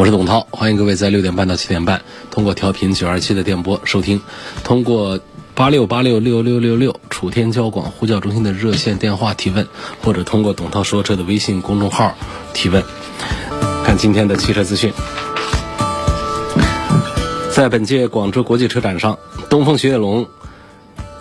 我是董涛，欢迎各位在六点半到七点半通过调频九二七的电波收听，通过八六八六六六六六楚天交广呼叫中心的热线电话提问，或者通过董涛说车的微信公众号提问。看今天的汽车资讯，在本届广州国际车展上，东风雪铁龙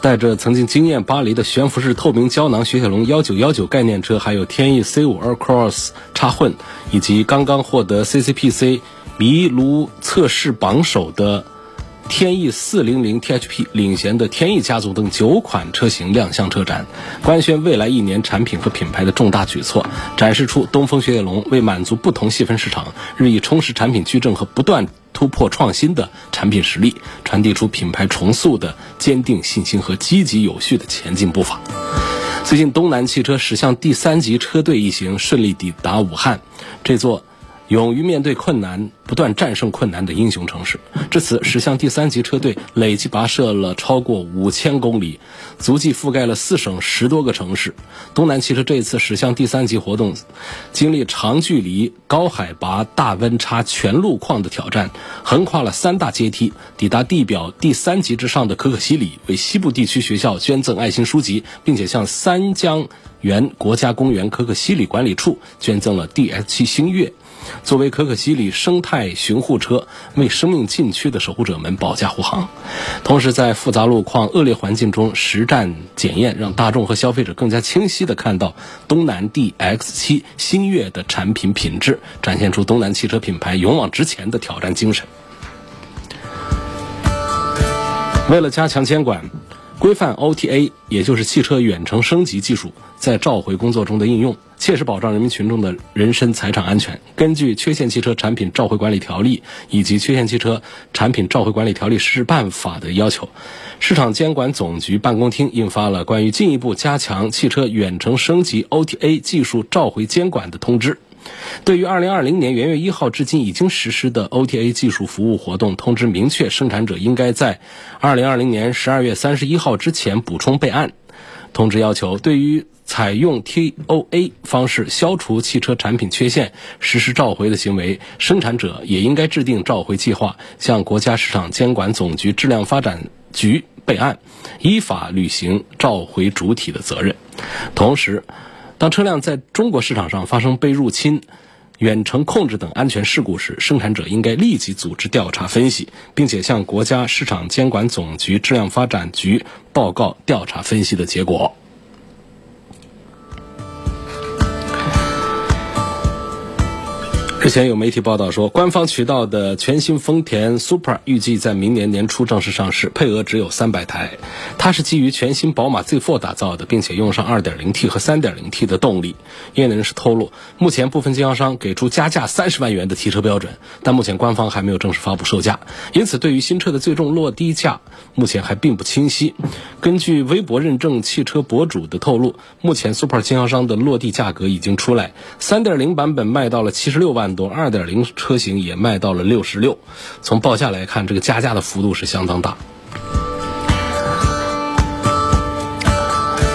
带着曾经惊艳巴黎的悬浮式透明胶囊雪铁龙幺九幺九概念车，还有天翼 C 五二 Cross 插混，以及刚刚获得 CCPC 麋鹿测试榜首的天翼四零零 THP 领衔的天翼家族等九款车型亮相车展，官宣未来一年产品和品牌的重大举措，展示出东风雪铁龙为满足不同细分市场日益充实产品矩阵和不断突破创新的产品实力，传递出品牌重塑的坚定信心和积极有序的前进步伐。最近，东南汽车驶向第三级车队一行顺利抵达武汉，这座勇于面对困难、不断战胜困难的英雄城市。至此，驶向第三级车队累计跋涉了超过五千公里，足迹覆盖了四省十多个城市。东南汽车这一次驶向第三级活动，经历长距离、高海拔、大温差、全路况的挑战，横跨了三大阶梯，抵达地表第三级之上的可可西里，为西部地区学校捐赠爱心书籍，并且向三江源国家公园可可西里管理处捐赠了 DS7 星月。作为可可西里生态巡护车，为生命禁区的守护者们保驾护航。同时，在复杂路况、恶劣环境中实战检验，让大众和消费者更加清晰地看到东南 DX7 星越的产品品质，展现出东南汽车品牌勇往直前的挑战精神。为了加强监管，规范 OTA，也就是汽车远程升级技术在召回工作中的应用，切实保障人民群众的人身财产安全。根据《缺陷汽车产品召回管理条例》以及《缺陷汽车产品召回管理条例实施办法》的要求，市场监管总局办公厅印发了关于进一步加强汽车远程升级 OTA 技术召回监管的通知。对于2020年元月一号至今已经实施的 OTA 技术服务活动，通知明确生产者应该在2020年12月31号之前补充备案。通知要求，对于采用 TOA 方式消除汽车产品缺陷、实施召回的行为，生产者也应该制定召回计划，向国家市场监管总局质量发展局备案，依法履行召回主体的责任。同时，当车辆在中国市场上发生被入侵、远程控制等安全事故时，生产者应该立即组织调查分析，并且向国家市场监管总局质量发展局报告调查分析的结果。日前有媒体报道说，官方渠道的全新丰田 Super 预计在明年年初正式上市，配额只有三百台。它是基于全新宝马 Z4 打造的，并且用上 2.0T 和 3.0T 的动力。业内人士透露，目前部分经销商给出加价三十万元的提车标准，但目前官方还没有正式发布售价，因此对于新车的最终落地价，目前还并不清晰。根据微博认证汽车博主的透露，目前 Super 经销商的落地价格已经出来，3.0版本卖到了七十六万。多二点零车型也卖到了六十六，从报价来看，这个加价的幅度是相当大。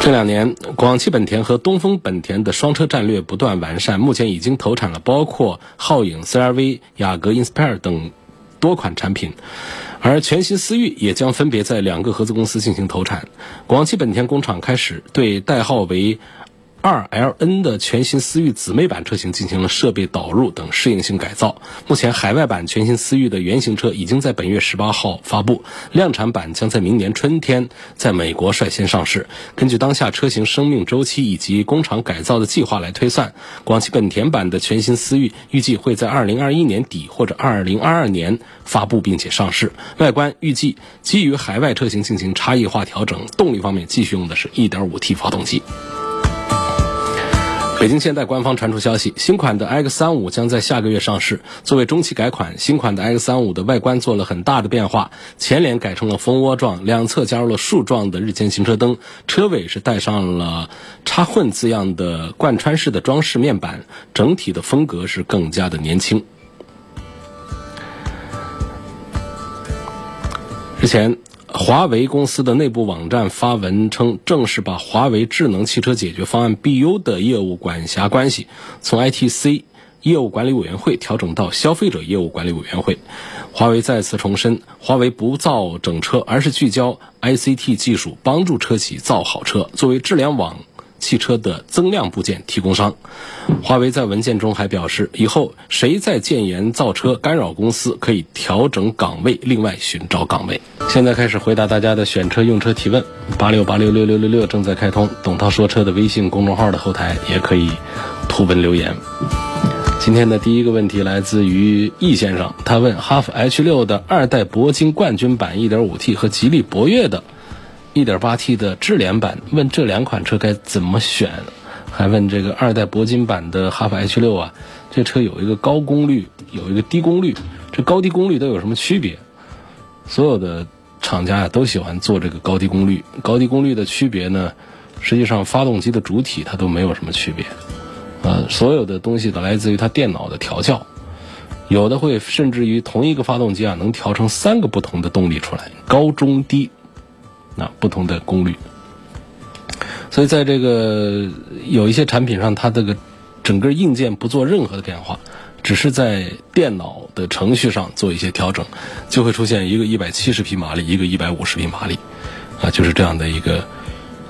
这两年，广汽本田和东风本田的双车战略不断完善，目前已经投产了包括皓影、CRV、雅阁、Inspire 等多款产品，而全新思域也将分别在两个合资公司进行投产。广汽本田工厂开始对代号为。二 LN 的全新思域姊妹版车型进行了设备导入等适应性改造。目前，海外版全新思域的原型车已经在本月十八号发布，量产版将在明年春天在美国率先上市。根据当下车型生命周期以及工厂改造的计划来推算，广汽本田版的全新思域预计会在二零二一年底或者二零二二年发布并且上市。外观预计基于海外车型进行差异化调整，动力方面继续用的是一点五 T 发动机。北京现代官方传出消息，新款的 X 三五将在下个月上市。作为中期改款，新款的 X 三五的外观做了很大的变化，前脸改成了蜂窝状，两侧加入了竖状的日间行车灯，车尾是带上了插混字样的贯穿式的装饰面板，整体的风格是更加的年轻。之前。华为公司的内部网站发文称，正式把华为智能汽车解决方案 BU 的业务管辖关系从 ITC 业务管理委员会调整到消费者业务管理委员会。华为再次重申，华为不造整车，而是聚焦 ICT 技术，帮助车企造好车。作为智联网。汽车的增量部件提供商，华为在文件中还表示，以后谁在建言造车干扰公司，可以调整岗位，另外寻找岗位。现在开始回答大家的选车用车提问，八六八六六六六六正在开通。董涛说车的微信公众号的后台也可以图文留言。今天的第一个问题来自于易先生，他问哈弗 H 六的二代铂金冠军版 1.5T 和吉利博越的。1.8T 的智联版，问这两款车该怎么选？还问这个二代铂金版的哈弗 H 六啊，这车有一个高功率，有一个低功率，这高低功率都有什么区别？所有的厂家啊都喜欢做这个高低功率，高低功率的区别呢，实际上发动机的主体它都没有什么区别，呃，所有的东西都来自于它电脑的调教，有的会甚至于同一个发动机啊能调成三个不同的动力出来，高中低。那不同的功率，所以在这个有一些产品上，它这个整个硬件不做任何的变化，只是在电脑的程序上做一些调整，就会出现一个一百七十匹马力，一个一百五十匹马力，啊，就是这样的一个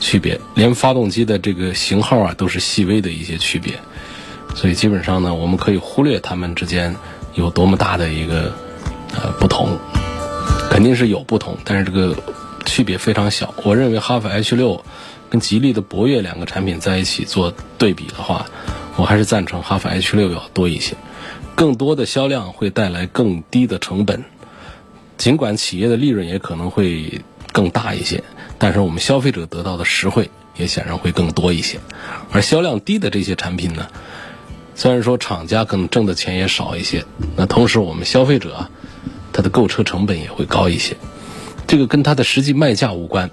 区别。连发动机的这个型号啊，都是细微的一些区别，所以基本上呢，我们可以忽略它们之间有多么大的一个呃不同，肯定是有不同，但是这个。区别非常小，我认为哈弗 H 六跟吉利的博越两个产品在一起做对比的话，我还是赞成哈弗 H 六要多一些，更多的销量会带来更低的成本，尽管企业的利润也可能会更大一些，但是我们消费者得到的实惠也显然会更多一些，而销量低的这些产品呢，虽然说厂家可能挣的钱也少一些，那同时我们消费者，他的购车成本也会高一些。这个跟它的实际卖价无关，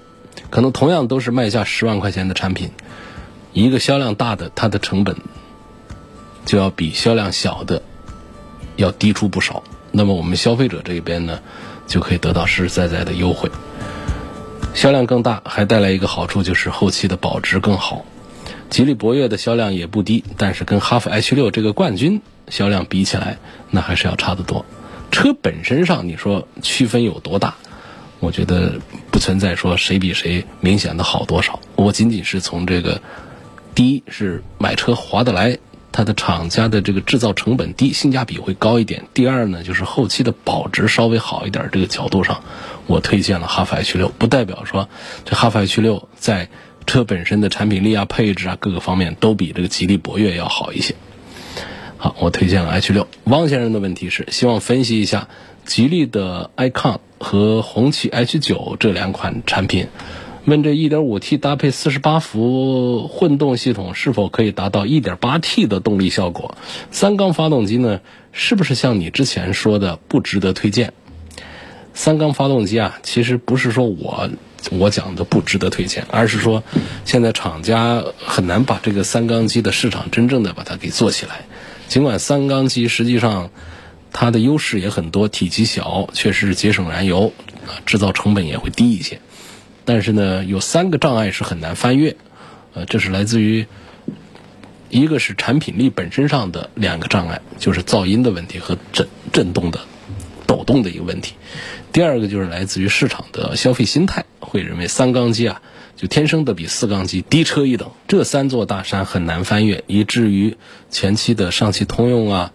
可能同样都是卖价十万块钱的产品，一个销量大的，它的成本就要比销量小的要低出不少。那么我们消费者这边呢，就可以得到实实在在的优惠。销量更大，还带来一个好处就是后期的保值更好。吉利博越的销量也不低，但是跟哈弗 H 六这个冠军销量比起来，那还是要差得多。车本身上，你说区分有多大？我觉得不存在说谁比谁明显的好多少，我仅仅是从这个，第一是买车划得来，它的厂家的这个制造成本低，性价比会高一点；第二呢，就是后期的保值稍微好一点。这个角度上，我推荐了哈弗 H 六，不代表说这哈弗 H 六在车本身的产品力啊、配置啊各个方面都比这个吉利博越要好一些。好，我推荐了 H 六。汪先生的问题是希望分析一下吉利的 icon。和红旗 H 九这两款产品，问这 1.5T 搭配48伏混动系统是否可以达到 1.8T 的动力效果？三缸发动机呢，是不是像你之前说的不值得推荐？三缸发动机啊，其实不是说我我讲的不值得推荐，而是说现在厂家很难把这个三缸机的市场真正的把它给做起来。尽管三缸机实际上。它的优势也很多，体积小，确实是节省燃油，啊，制造成本也会低一些。但是呢，有三个障碍是很难翻越，呃，这是来自于一个是产品力本身上的两个障碍，就是噪音的问题和震震动的抖动的一个问题。第二个就是来自于市场的消费心态，会认为三缸机啊就天生的比四缸机低车一等。这三座大山很难翻越，以至于前期的上汽通用啊。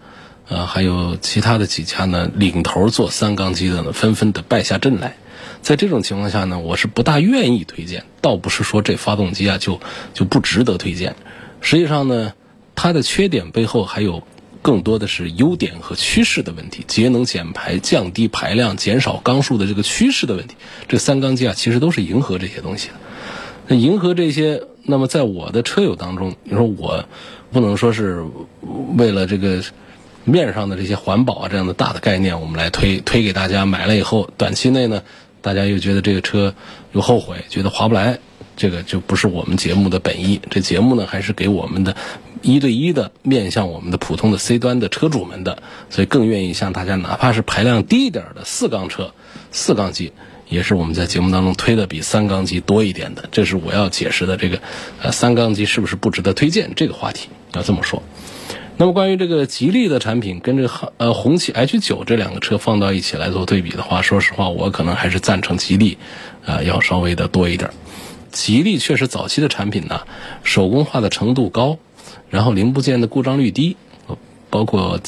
呃，还有其他的几家呢，领头做三缸机的呢，纷纷的败下阵来。在这种情况下呢，我是不大愿意推荐。倒不是说这发动机啊就就不值得推荐，实际上呢，它的缺点背后还有更多的是优点和趋势的问题，节能减排、降低排量、减少缸数的这个趋势的问题。这三缸机啊，其实都是迎合这些东西的。那迎合这些。那么在我的车友当中，你说我不能说是为了这个面上的这些环保啊这样的大的概念，我们来推推给大家，买了以后短期内呢，大家又觉得这个车又后悔，觉得划不来，这个就不是我们节目的本意。这节目呢，还是给我们的一对一的面向我们的普通的 C 端的车主们的，所以更愿意向大家，哪怕是排量低一点的四缸车、四缸机。也是我们在节目当中推的比三缸机多一点的，这是我要解释的这个，呃，三缸机是不是不值得推荐这个话题要这么说。那么关于这个吉利的产品跟这个呃红旗 H 九这两个车放到一起来做对比的话，说实话，我可能还是赞成吉利，啊，要稍微的多一点。吉利确实早期的产品呢，手工化的程度高，然后零部件的故障率低，包括。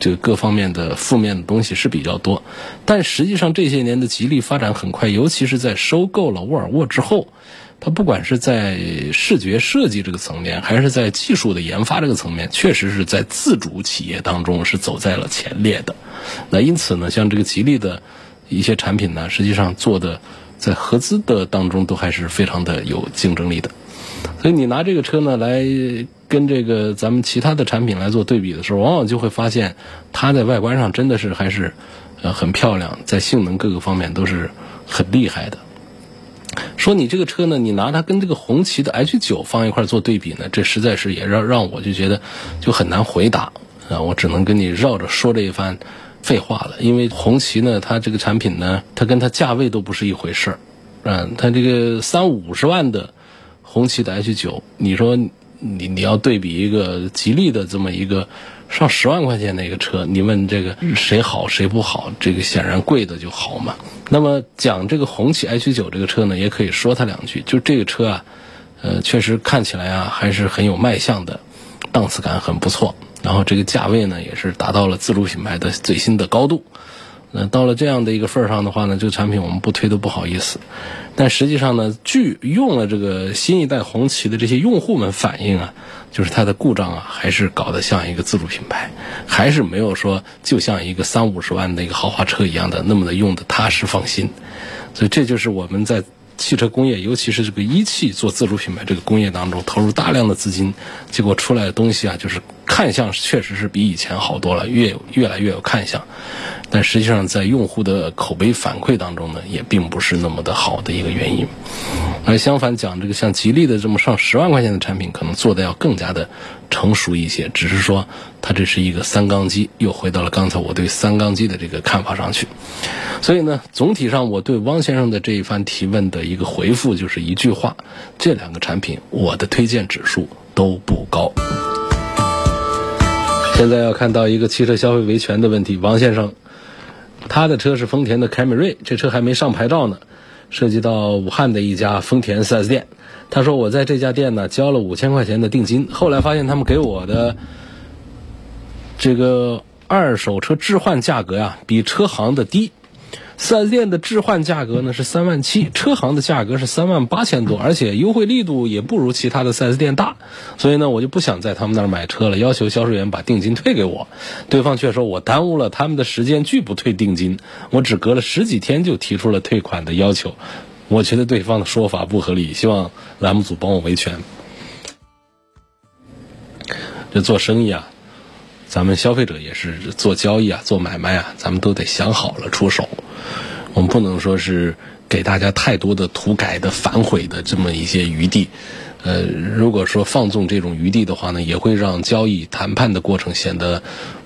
这个各方面的负面的东西是比较多，但实际上这些年的吉利发展很快，尤其是在收购了沃尔沃之后，它不管是在视觉设计这个层面，还是在技术的研发这个层面，确实是在自主企业当中是走在了前列的。那因此呢，像这个吉利的一些产品呢，实际上做的在合资的当中都还是非常的有竞争力的。所以你拿这个车呢来跟这个咱们其他的产品来做对比的时候，往往就会发现它在外观上真的是还是呃很漂亮，在性能各个方面都是很厉害的。说你这个车呢，你拿它跟这个红旗的 H 九放一块做对比呢，这实在是也让让我就觉得就很难回答啊，我只能跟你绕着说这一番废话了。因为红旗呢，它这个产品呢，它跟它价位都不是一回事儿，嗯，它这个三五十万的。红旗的 H 九，你说你你要对比一个吉利的这么一个上十万块钱的一个车，你问这个谁好谁不好？这个显然贵的就好嘛。那么讲这个红旗 H 九这个车呢，也可以说它两句。就这个车啊，呃，确实看起来啊还是很有卖相的，档次感很不错。然后这个价位呢，也是达到了自主品牌的最新的高度。那到了这样的一个份儿上的话呢，这个产品我们不推都不好意思。但实际上呢，据用了这个新一代红旗的这些用户们反映啊，就是它的故障啊，还是搞得像一个自主品牌，还是没有说就像一个三五十万的一个豪华车一样的那么的用的踏实放心。所以这就是我们在。汽车工业，尤其是这个一汽做自主品牌这个工业当中，投入大量的资金，结果出来的东西啊，就是看相确实是比以前好多了，越越来越有看相，但实际上在用户的口碑反馈当中呢，也并不是那么的好的一个原因。而相反讲，这个像吉利的这么上十万块钱的产品，可能做的要更加的成熟一些，只是说它这是一个三缸机，又回到了刚才我对三缸机的这个看法上去。所以呢，总体上我对汪先生的这一番提问的一个回复就是一句话：这两个产品我的推荐指数都不高。现在要看到一个汽车消费维权的问题，王先生，他的车是丰田的凯美瑞，这车还没上牌照呢，涉及到武汉的一家丰田 4S 店。他说我在这家店呢交了五千块钱的定金，后来发现他们给我的这个二手车置换价格呀比车行的低。四 S 店的置换价格呢是三万七，车行的价格是三万八千多，而且优惠力度也不如其他的四 S 店大，所以呢，我就不想在他们那儿买车了，要求销售员把定金退给我。对方却说我耽误了他们的时间，拒不退定金。我只隔了十几天就提出了退款的要求，我觉得对方的说法不合理，希望栏目组帮我维权。这做生意啊。咱们消费者也是做交易啊，做买卖啊，咱们都得想好了出手。我们不能说是给大家太多的涂改的、反悔的这么一些余地。呃，如果说放纵这种余地的话呢，也会让交易谈判的过程显得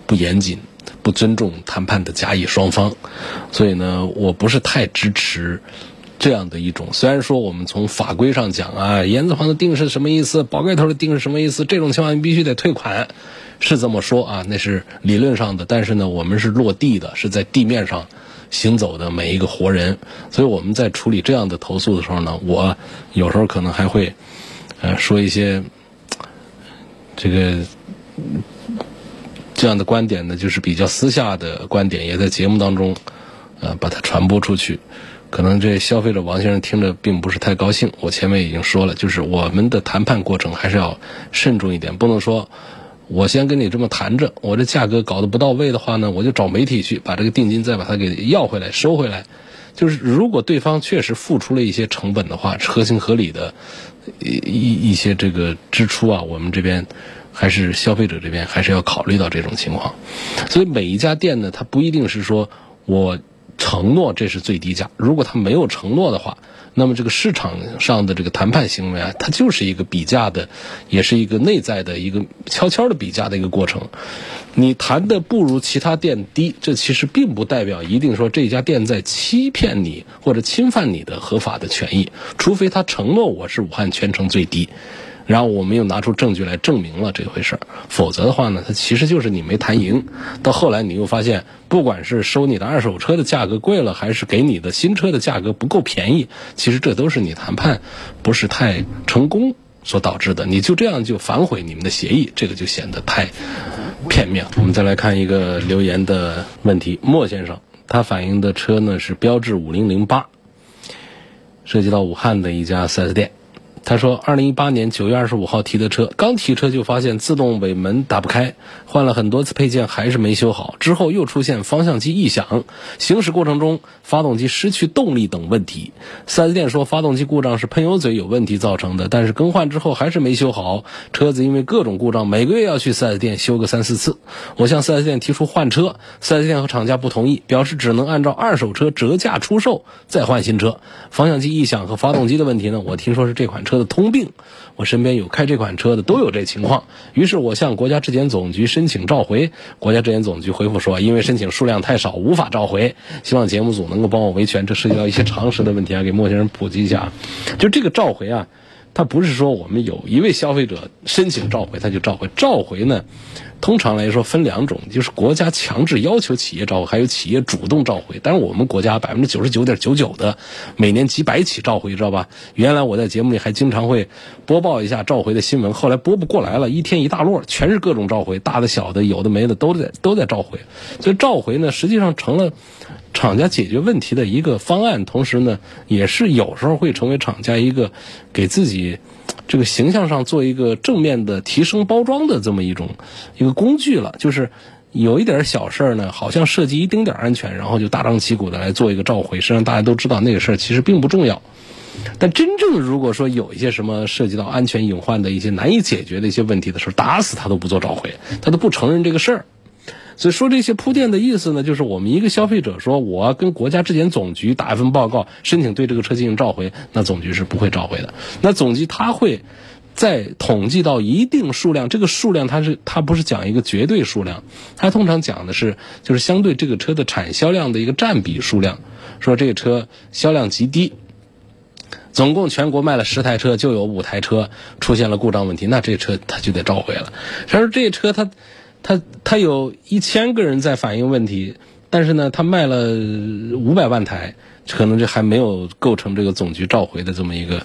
不严谨、不尊重谈判的甲乙双方。所以呢，我不是太支持这样的一种。虽然说我们从法规上讲啊，言字旁的定是什么意思，宝盖头的定是什么意思，这种情况你必须得退款。是这么说啊，那是理论上的，但是呢，我们是落地的，是在地面上行走的每一个活人，所以我们在处理这样的投诉的时候呢，我有时候可能还会呃说一些这个这样的观点呢，就是比较私下的观点，也在节目当中呃把它传播出去。可能这消费者王先生听着并不是太高兴。我前面已经说了，就是我们的谈判过程还是要慎重一点，不能说。我先跟你这么谈着，我这价格搞得不到位的话呢，我就找媒体去把这个定金再把它给要回来收回来。就是如果对方确实付出了一些成本的话，合情合理的一一一些这个支出啊，我们这边还是消费者这边还是要考虑到这种情况。所以每一家店呢，它不一定是说我承诺这是最低价，如果他没有承诺的话。那么这个市场上的这个谈判行为啊，它就是一个比价的，也是一个内在的一个悄悄的比价的一个过程。你谈的不如其他店低，这其实并不代表一定说这家店在欺骗你或者侵犯你的合法的权益，除非他承诺我是武汉全城最低。然后我们又拿出证据来证明了这回事儿，否则的话呢，它其实就是你没谈赢。到后来你又发现，不管是收你的二手车的价格贵了，还是给你的新车的价格不够便宜，其实这都是你谈判不是太成功所导致的。你就这样就反悔你们的协议，这个就显得太片面。我们再来看一个留言的问题，莫先生他反映的车呢是标致五零零八，涉及到武汉的一家 4S 店。他说，二零一八年九月二十五号提的车，刚提车就发现自动尾门打不开，换了很多次配件还是没修好。之后又出现方向机异响，行驶过程中发动机失去动力等问题。四 S 店说发动机故障是喷油嘴有问题造成的，但是更换之后还是没修好。车子因为各种故障，每个月要去四 S 店修个三四次。我向四 S 店提出换车，四 S 店和厂家不同意，表示只能按照二手车折价出售，再换新车。方向机异响和发动机的问题呢？我听说是这款车。车的通病，我身边有开这款车的都有这情况。于是我向国家质检总局申请召回，国家质检总局回复说，因为申请数量太少，无法召回。希望节目组能够帮我维权，这涉及到一些常识的问题啊，给陌生人普及一下。就这个召回啊，它不是说我们有一位消费者申请召回他就召回，召回呢。通常来说分两种，就是国家强制要求企业召回，还有企业主动召回。但是我们国家百分之九十九点九九的每年几百起召回，知道吧？原来我在节目里还经常会播报一下召回的新闻，后来播不过来了，一天一大摞，全是各种召回，大的小的，有的没的都在都在召回。所以召回呢，实际上成了厂家解决问题的一个方案，同时呢，也是有时候会成为厂家一个给自己。这个形象上做一个正面的提升包装的这么一种一个工具了，就是有一点小事儿呢，好像涉及一丁点安全，然后就大张旗鼓的来做一个召回，实际上大家都知道那个事儿其实并不重要。但真正如果说有一些什么涉及到安全隐患的一些难以解决的一些问题的时候，打死他都不做召回，他都不承认这个事儿。所以说这些铺垫的意思呢，就是我们一个消费者说，我跟国家质检总局打一份报告，申请对这个车进行召回，那总局是不会召回的。那总局他会在统计到一定数量，这个数量它是它不是讲一个绝对数量，它通常讲的是就是相对这个车的产销量的一个占比数量，说这个车销量极低，总共全国卖了十台车，就有五台车出现了故障问题，那这车它就得召回了。他说这车它。他他有一千个人在反映问题，但是呢，他卖了五百万台，可能这还没有构成这个总局召回的这么一个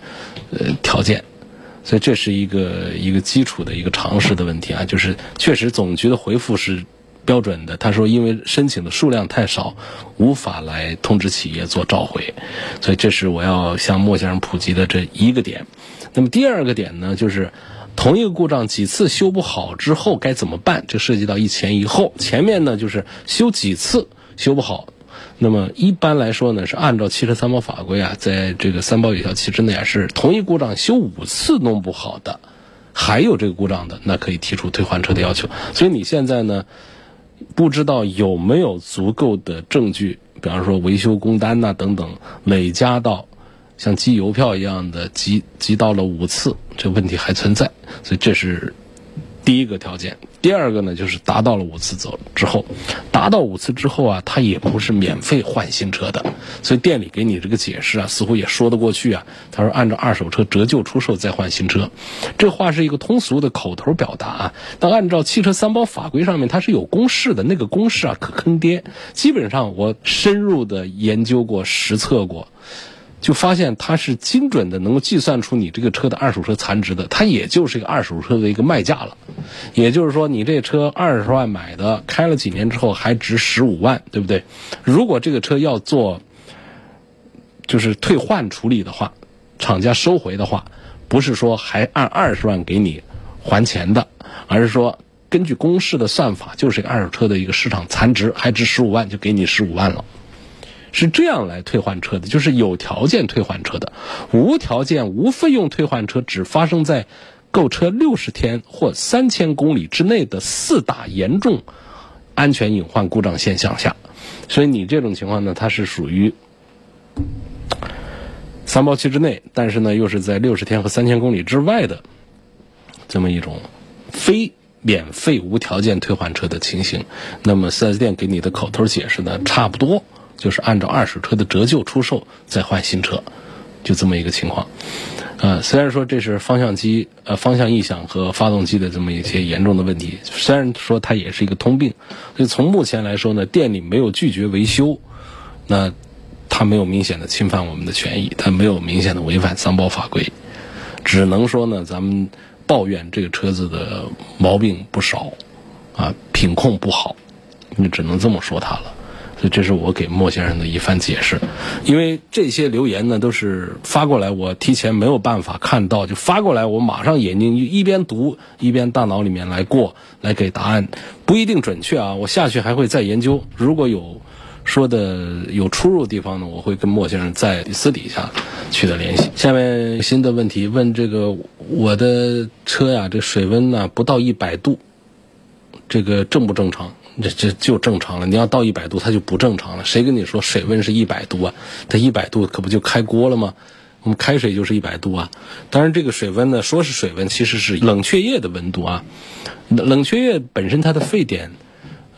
呃条件，所以这是一个一个基础的一个常识的问题啊，就是确实总局的回复是标准的，他说因为申请的数量太少，无法来通知企业做召回，所以这是我要向莫先生普及的这一个点。那么第二个点呢，就是。同一个故障几次修不好之后该怎么办？这涉及到一前一后。前面呢就是修几次修不好，那么一般来说呢是按照汽车三包法规啊，在这个三包有效期之内啊是同一故障修五次弄不好的，还有这个故障的，那可以提出退换车的要求。所以你现在呢不知道有没有足够的证据，比方说维修工单呐等等累加到。像集邮票一样的集集到了五次，这问题还存在，所以这是第一个条件。第二个呢，就是达到了五次走之后，达到五次之后啊，他也不是免费换新车的，所以店里给你这个解释啊，似乎也说得过去啊。他说按照二手车折旧出售再换新车，这话是一个通俗的口头表达啊。但按照汽车三包法规上面，它是有公式的，那个公式啊可坑爹。基本上我深入的研究过、实测过。就发现它是精准的，能够计算出你这个车的二手车残值的，它也就是一个二手车的一个卖价了。也就是说，你这车二十万买的，开了几年之后还值十五万，对不对？如果这个车要做就是退换处理的话，厂家收回的话，不是说还按二十万给你还钱的，而是说根据公式的算法，就是一个二手车的一个市场残值，还值十五万就给你十五万了。是这样来退换车的，就是有条件退换车的，无条件无费用退换车只发生在购车六十天或三千公里之内的四大严重安全隐患故障现象下。所以你这种情况呢，它是属于三包期之内，但是呢又是在六十天和三千公里之外的这么一种非。免费无条件退换车的情形，那么 4S 店给你的口头解释呢，差不多就是按照二手车的折旧出售再换新车，就这么一个情况。呃，虽然说这是方向机呃方向异响和发动机的这么一些严重的问题，虽然说它也是一个通病，所以从目前来说呢，店里没有拒绝维修，那它没有明显的侵犯我们的权益，它没有明显的违反三包法规，只能说呢，咱们。抱怨这个车子的毛病不少，啊，品控不好，你只能这么说它了。所以这是我给莫先生的一番解释。因为这些留言呢都是发过来，我提前没有办法看到，就发过来，我马上眼睛一边读一边大脑里面来过来给答案，不一定准确啊。我下去还会再研究，如果有。说的有出入的地方呢，我会跟莫先生在私底下取得联系。下面新的问题问这个我的车呀，这水温呢不到一百度，这个正不正常？这这就正常了。你要到一百度，它就不正常了。谁跟你说水温是一百度啊？它一百度可不就开锅了吗？我们开水就是一百度啊。当然，这个水温呢，说是水温，其实是冷却液的温度啊。冷却液本身它的沸点。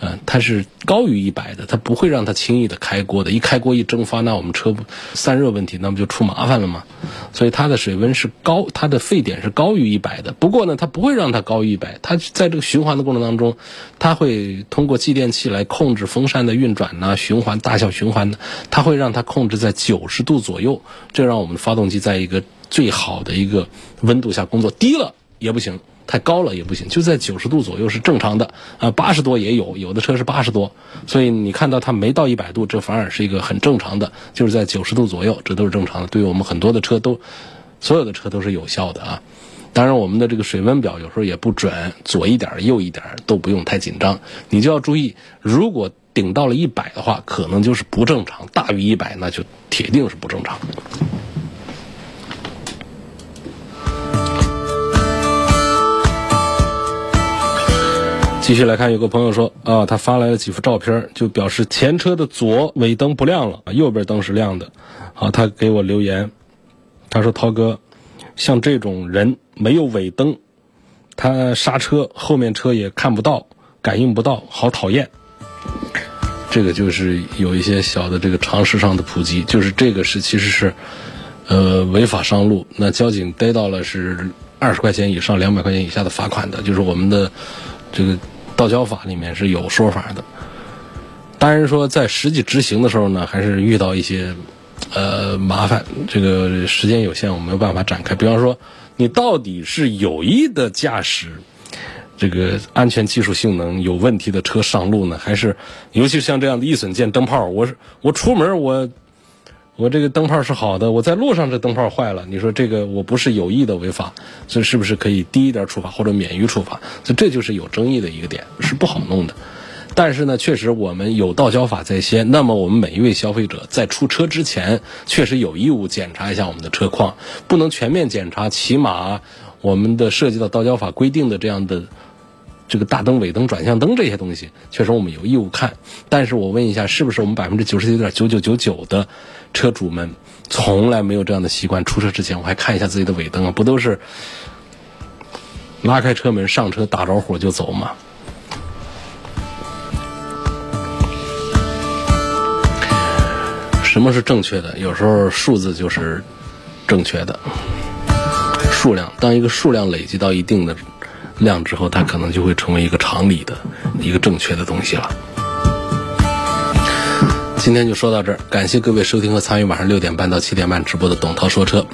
嗯，它是高于一百的，它不会让它轻易的开锅的。一开锅一蒸发，那我们车不散热问题，那不就出麻烦了吗？所以它的水温是高，它的沸点是高于一百的。不过呢，它不会让它高于一百，它在这个循环的过程当中，它会通过继电器来控制风扇的运转呢，循环大小循环的，它会让它控制在九十度左右，这让我们发动机在一个最好的一个温度下工作，低了也不行。太高了也不行，就在九十度左右是正常的啊，八十多也有，有的车是八十多，所以你看到它没到一百度，这反而是一个很正常的，就是在九十度左右，这都是正常的。对于我们很多的车都，所有的车都是有效的啊。当然，我们的这个水温表有时候也不准，左一点右一点都不用太紧张，你就要注意，如果顶到了一百的话，可能就是不正常；大于一百，那就铁定是不正常。继续来看，有个朋友说啊，他发来了几幅照片，就表示前车的左尾灯不亮了，右边灯是亮的。啊，他给我留言，他说：“涛哥，像这种人没有尾灯，他刹车后面车也看不到，感应不到，好讨厌。”这个就是有一些小的这个常识上的普及，就是这个是其实是呃违法上路，那交警逮到了是二十块钱以上两百块钱以下的罚款的，就是我们的这个。道交法里面是有说法的，当然说在实际执行的时候呢，还是遇到一些呃麻烦。这个时间有限，我没有办法展开。比方说，你到底是有意的驾驶这个安全技术性能有问题的车上路呢，还是尤其像这样的易损件灯泡，我是我出门我。我这个灯泡是好的，我在路上这灯泡坏了，你说这个我不是有意的违法，所以是不是可以低一点处罚或者免于处罚？所以这就是有争议的一个点，是不好弄的。但是呢，确实我们有道交法在先，那么我们每一位消费者在出车之前，确实有义务检查一下我们的车况，不能全面检查，起码我们的涉及到道交法规定的这样的。这个大灯、尾灯、转向灯这些东西，确实我们有义务看。但是我问一下，是不是我们百分之九十九点九九九九的车主们从来没有这样的习惯？出车之前我还看一下自己的尾灯啊，不都是拉开车门上车打着火就走吗？什么是正确的？有时候数字就是正确的数量。当一个数量累积到一定的。量之后，它可能就会成为一个常理的一个正确的东西了。今天就说到这儿，感谢各位收听和参与晚上六点半到七点半直播的董涛说车。